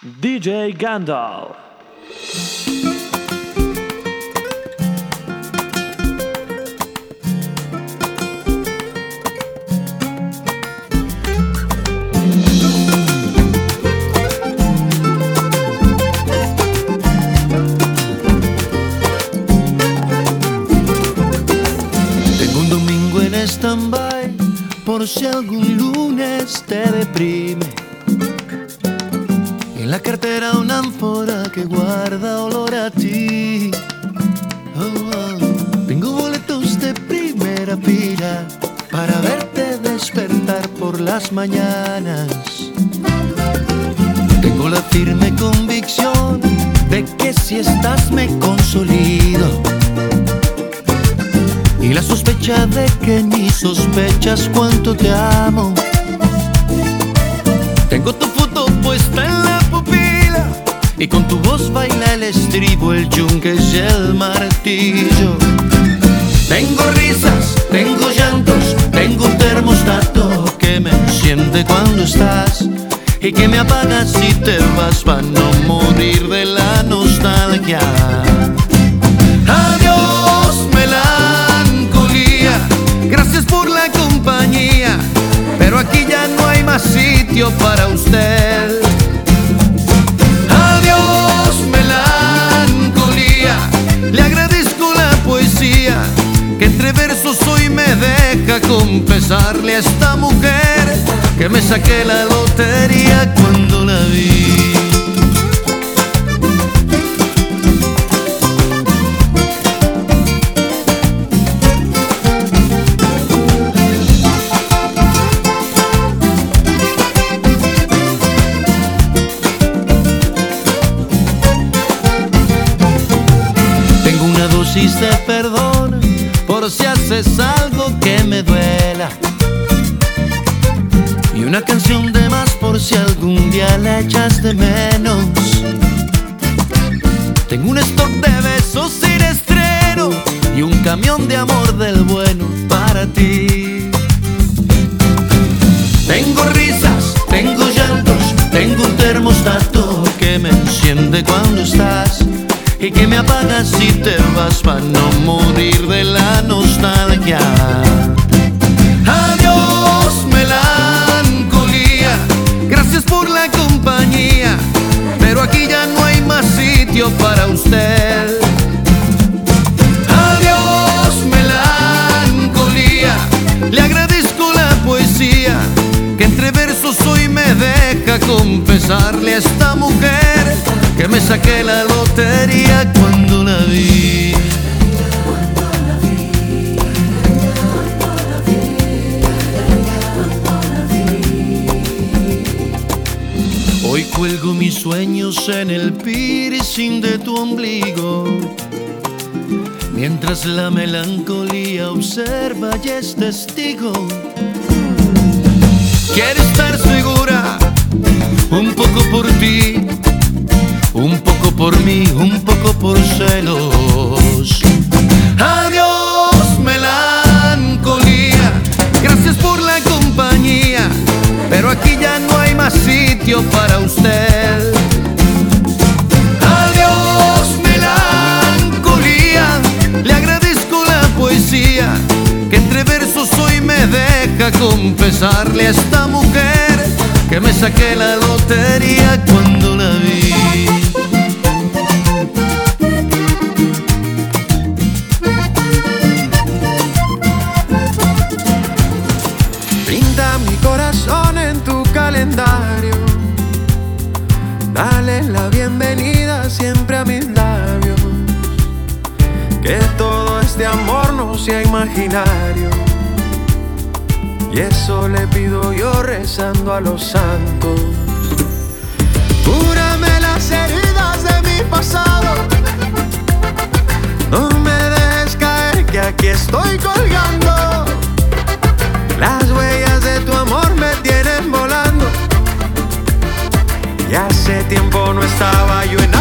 DJ Gandalf. Y el martillo. Tengo risas, tengo llantos, tengo un termostato que me enciende cuando estás y que me apaga si te vas para no morir de la nostalgia. Adiós, melancolía. Gracias por la compañía. Pero aquí ya no hay más sitio para usted. Que entre versos hoy me deja confesarle a esta mujer que me saqué la lotería cuando la vi. La lotería cuando la vi. Hoy cuelgo mis sueños en el piercing de tu ombligo. Mientras la melancolía observa y es testigo. Quiero estar segura, un poco por ti, un poco por mí, un poco por celos. Adiós, melancolía, gracias por la compañía, pero aquí ya no hay más sitio para usted. Adiós, melancolía, le agradezco la poesía que entre versos hoy me deja confesarle a esta mujer que me saqué la lotería cuando la vi. La bienvenida siempre a mis labios. Que todo este amor no sea imaginario. Y eso le pido yo rezando a los santos. Cúrame las heridas de mi pasado. No me dejes caer que aquí estoy colgando. Tiempo no estaba yo enamorado.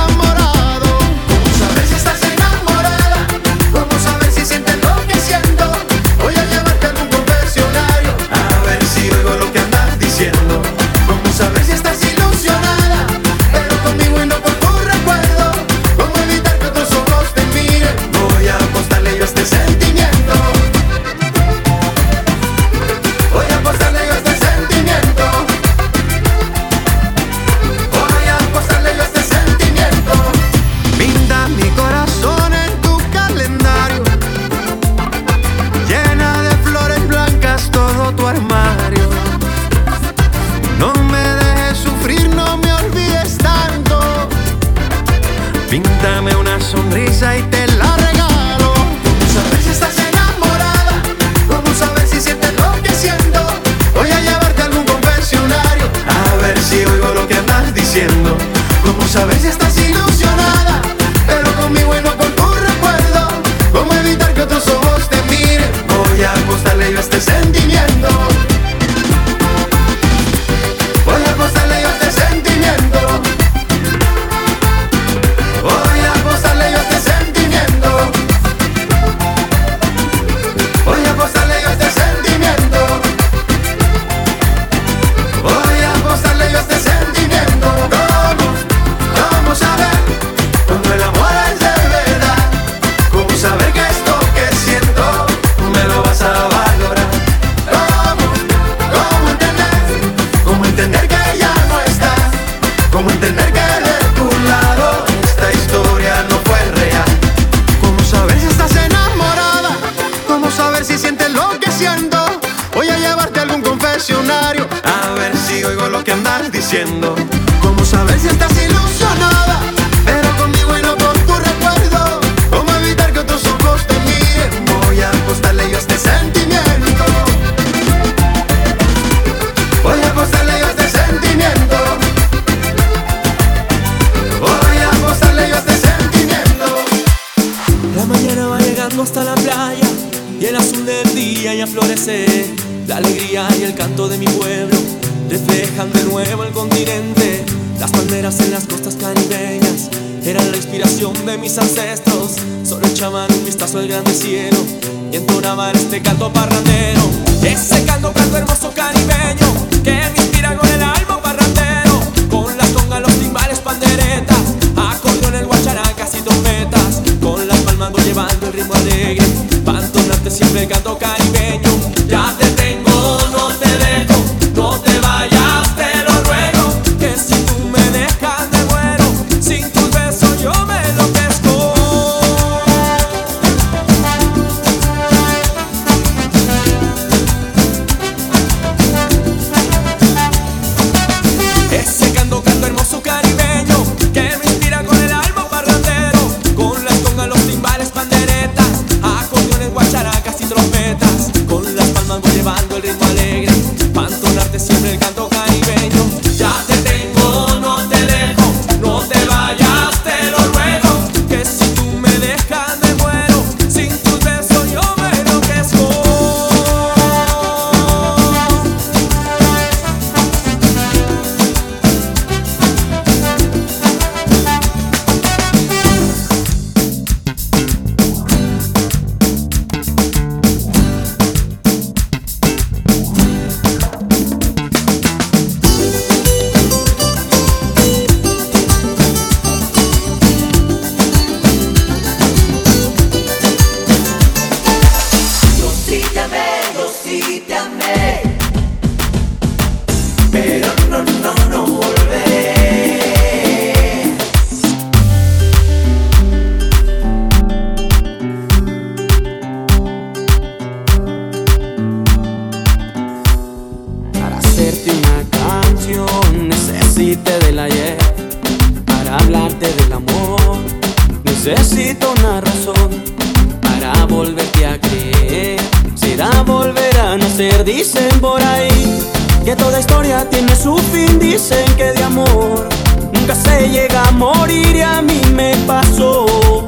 Dicen por ahí que toda historia tiene su fin. Dicen que de amor nunca se llega a morir y a mí me pasó.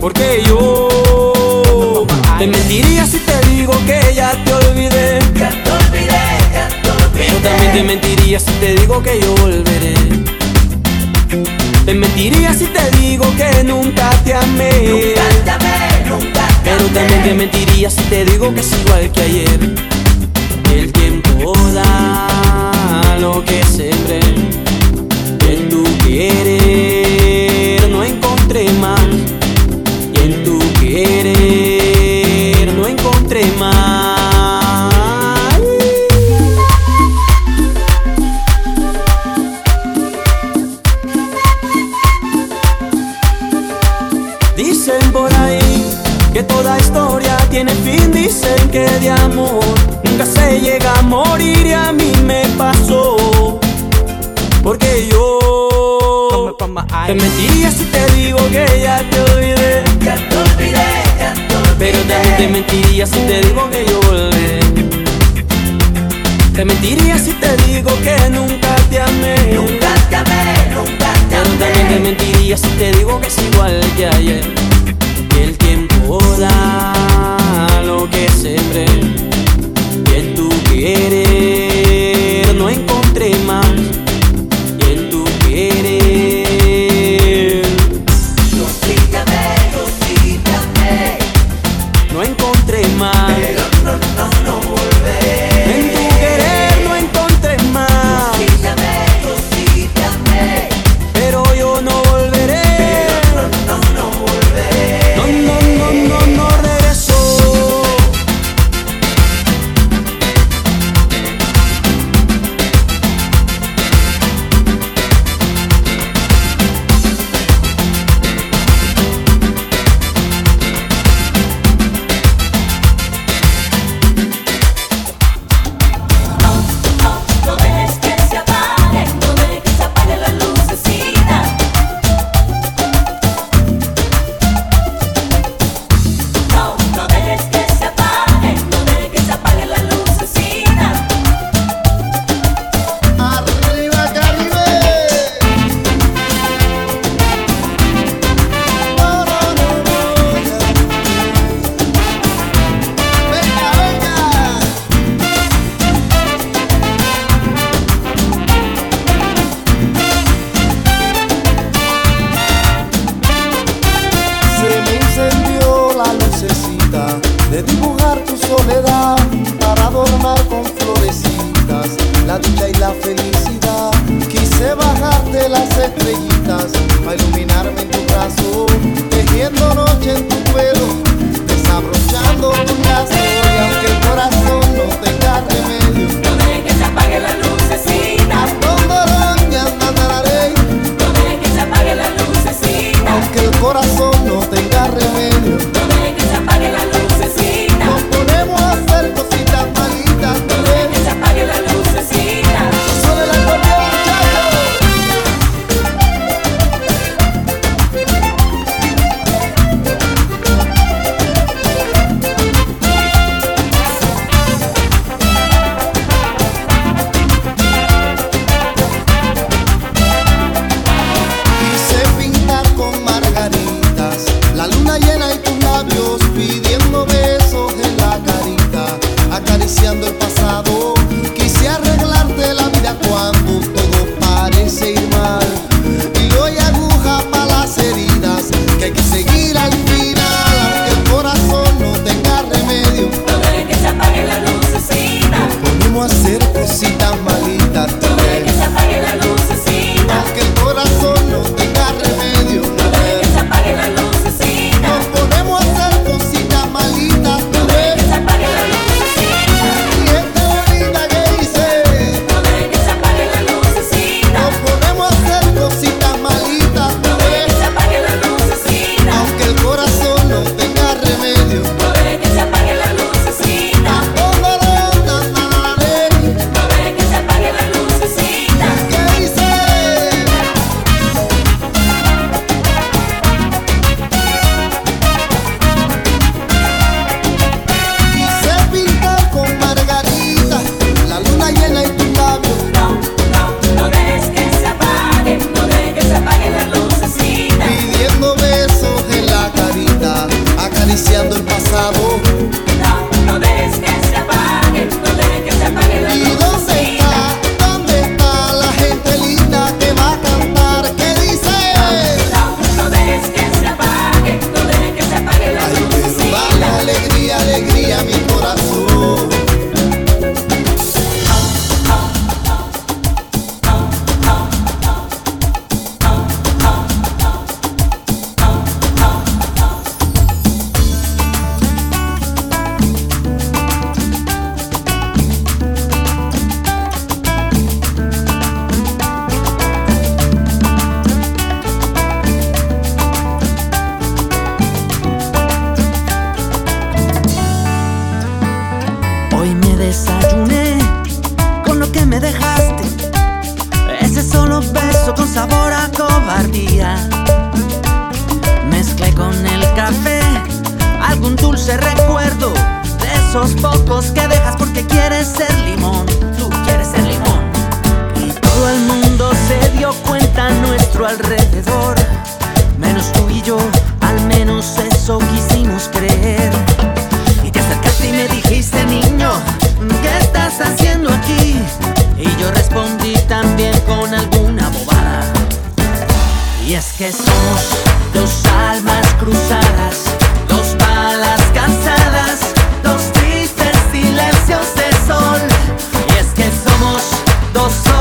Porque yo te mentiría si te digo que ya te olvidé. Ya. Yo también te mentiría si te digo que yo volveré. Te mentiría si te digo que nunca te amé. Nunca te amé, nunca pero también te mentiría si te digo que es igual que ayer. El tiempo da lo que sembré. Que tú quieres. tiene fin, dicen que de amor nunca se llega a morir y a mí me pasó. Porque yo te mentiría si te digo que ya te olvidé. Ya te olvidé, ya te olvidé. Pero también te mentiría si te digo que yo volveré. Te mentiría si te digo que nunca te amé. Nunca te amé, nunca te amé. Pero también te mentiría si te digo que es igual que ayer. Que el tiempo da siempre. estrejitas a iluminar. esos pocos que dejas porque quieres ser limón. Tú quieres ser limón. Y todo el mundo se dio cuenta a nuestro alrededor. Menos tú y yo, al menos eso quisimos creer. Y te acercaste y me dijiste, niño, ¿qué estás haciendo aquí? Y yo respondí también con alguna bobada. Y es que somos dos almas cruzadas dos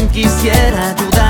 quien quisiera ayudar.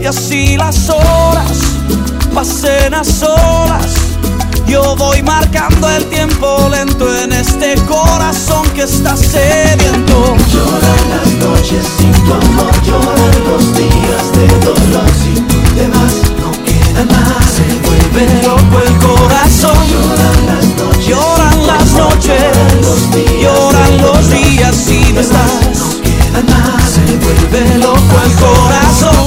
y así las horas pasen a solas. Yo voy marcando el tiempo lento en este corazón que está sediento. Lloran las noches sin tu amor, lloran los días de dolor sin demás, no queda más. Se vuelve loco el corazón. Lloran las noches, lloran las noches, lloran los días, lloran los sin no estás vuelve loco el corazón.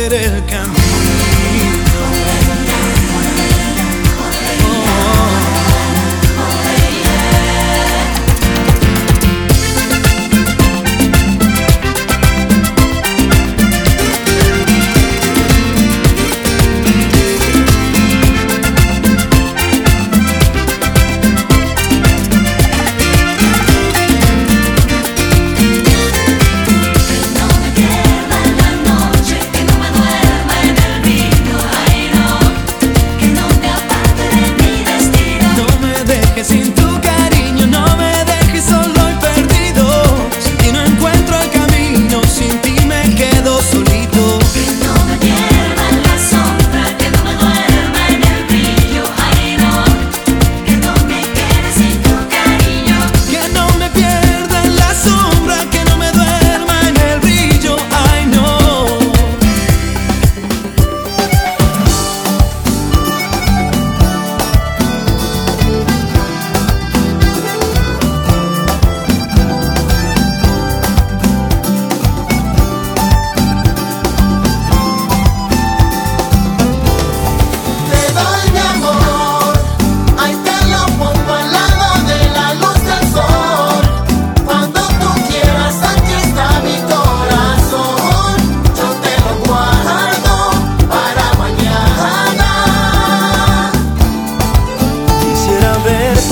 ser el camino.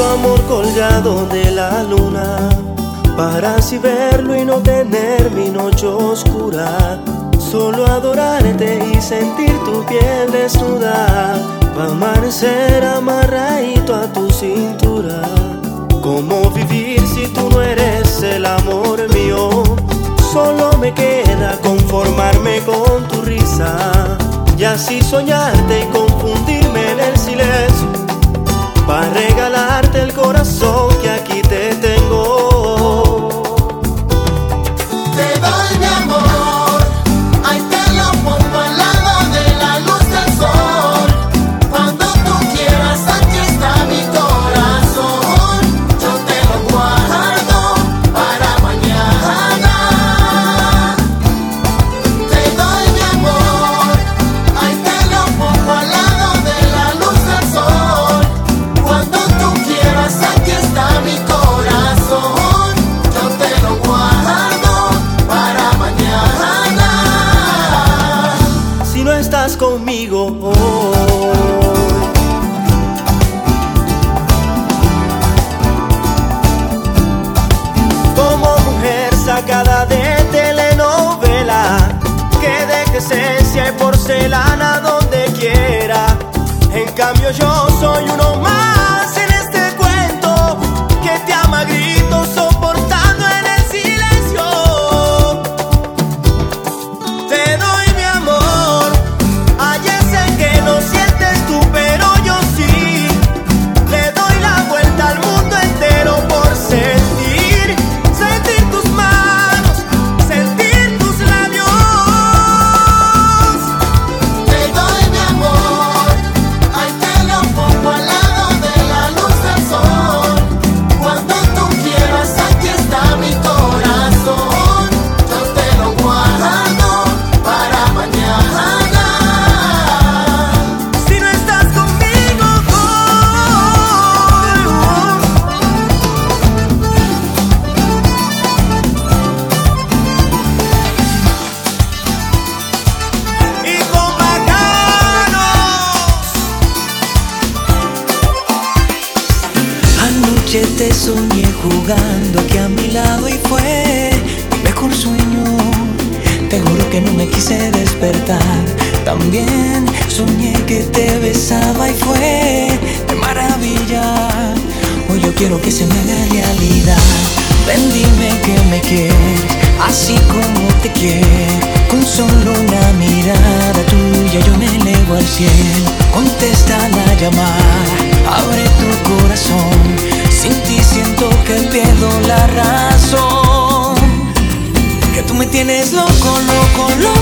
amor colgado de la luna, para así verlo y no tener mi noche oscura. Solo adorarte y sentir tu piel desnuda, va a amanecer amarradito a tu cintura. ¿Cómo vivir si tú no eres el amor mío? Solo me queda conformarme con tu risa y así soñarte y confundirme en el silencio para regalarte el corazón que aquí te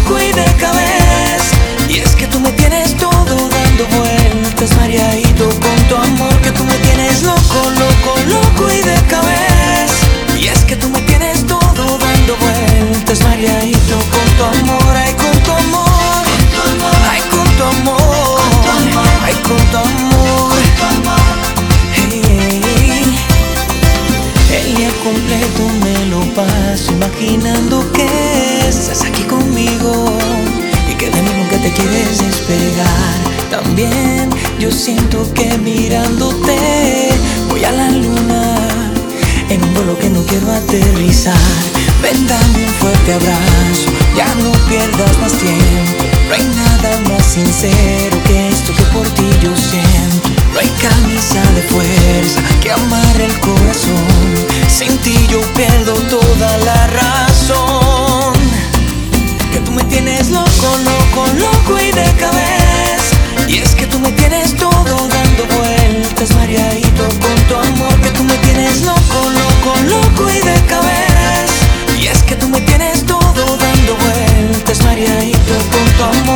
loco y de cabeza. Y es que tú me tienes todo dando vueltas, mareadito con tu amor. Que tú me tienes loco, loco, loco y de cabeza. Y es que tú me tienes todo dando vueltas, mareadito con tu amor. Ay, con tu amor. Ay, con tu amor. Ay, con tu amor. Hey. El día completo me lo paso imaginando que estás aquí quieres despegar. También yo siento que mirándote voy a la luna en un vuelo que no quiero aterrizar. Ven, dame un fuerte abrazo, ya no pierdas más tiempo. No hay nada más sincero que esto que por ti yo siento. No hay camisa de fuerza que amarre el corazón. Sin ti yo pierdo toda la razón. Que tú me tienes loco, loco, loco y de cabeza. Y es que tú me tienes todo dando vueltas, Mariaito, con tu amor. Que tú me tienes loco, loco, loco y de cabeza. Y es que tú me tienes todo dando vueltas, Mariaito, con tu amor,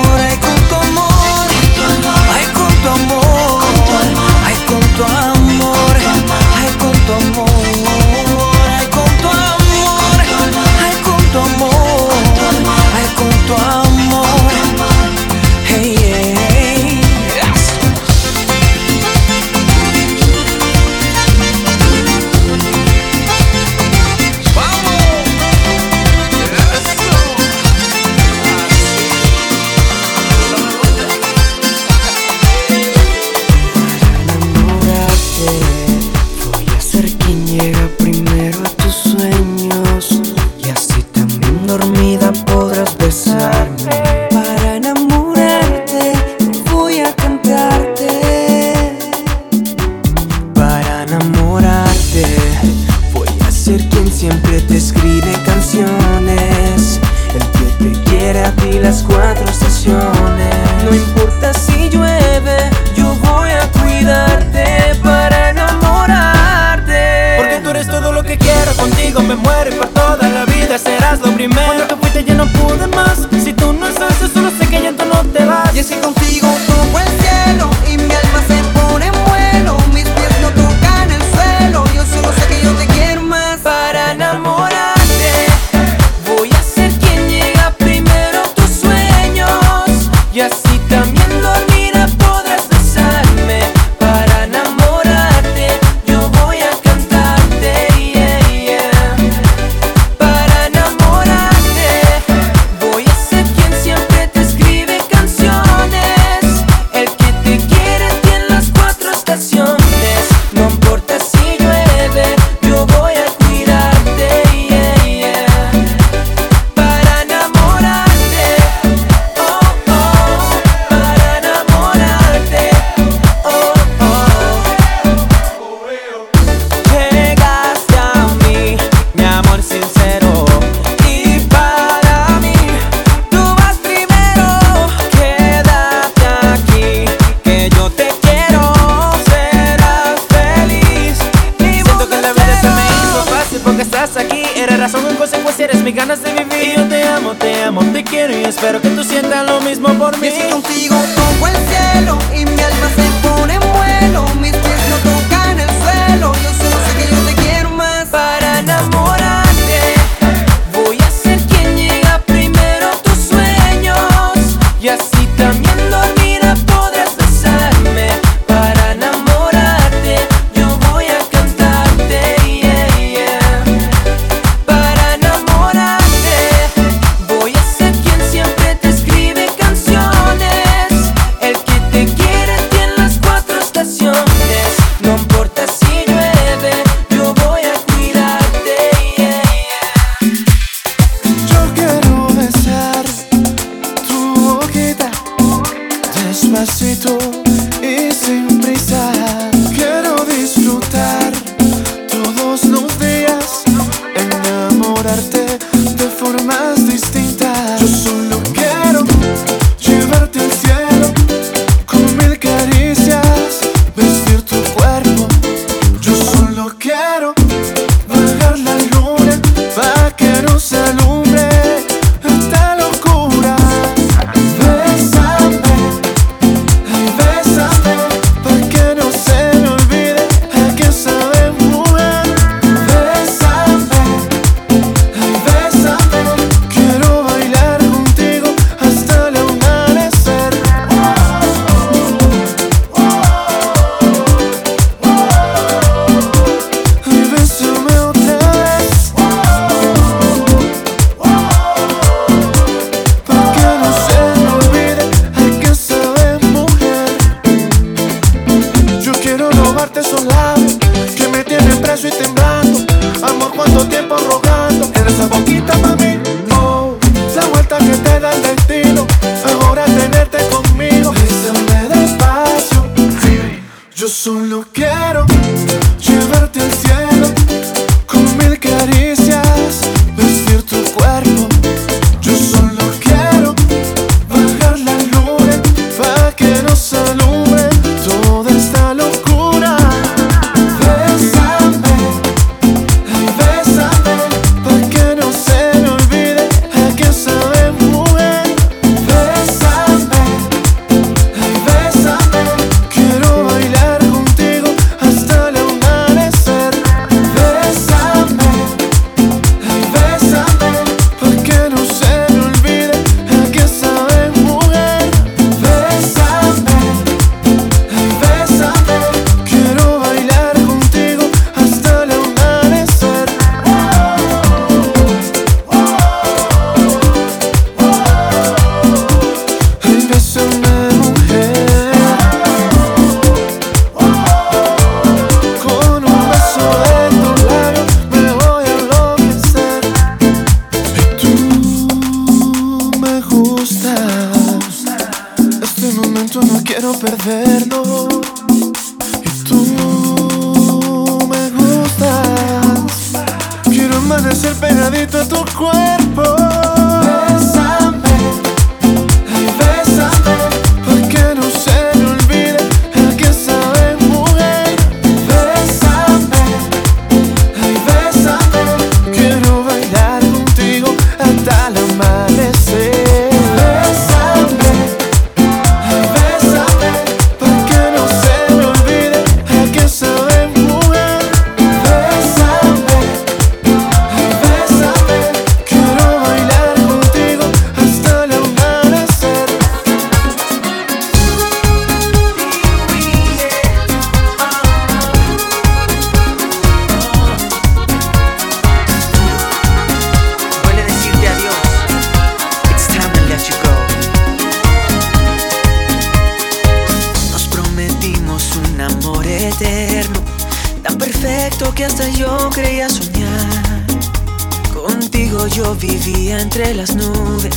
Yo vivía entre las nubes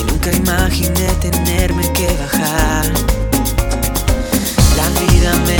y nunca imaginé tenerme que bajar. La vida me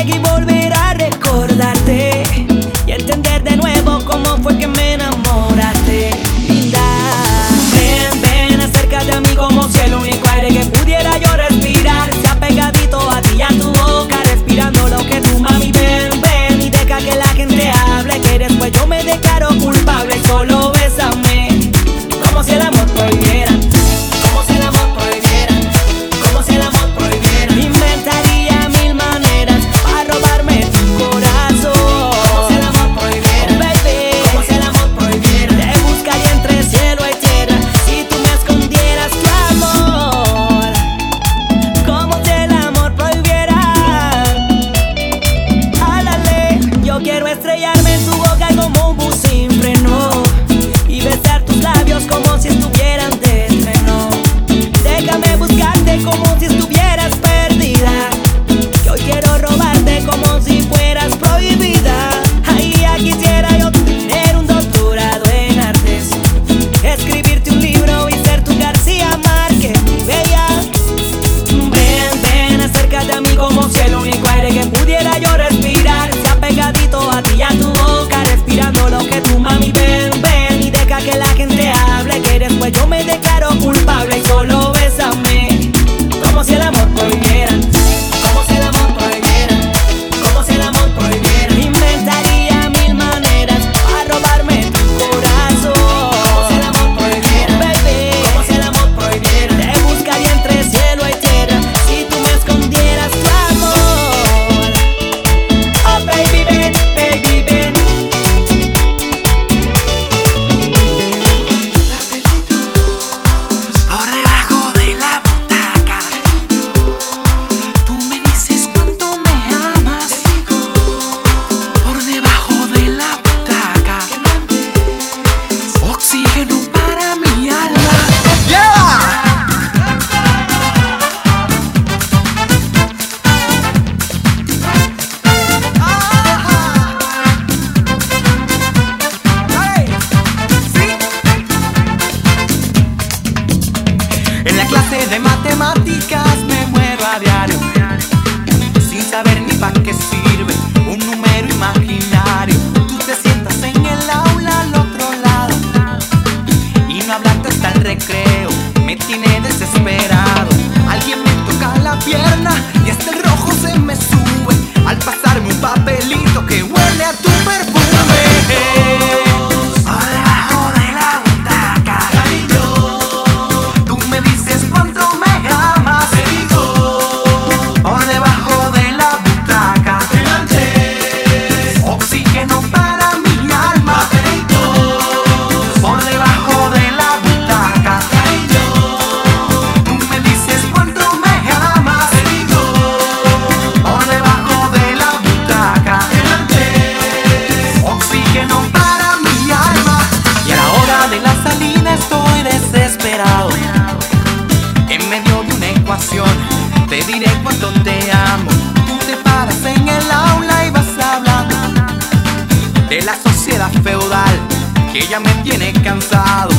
seguir volviendo. alcanzado.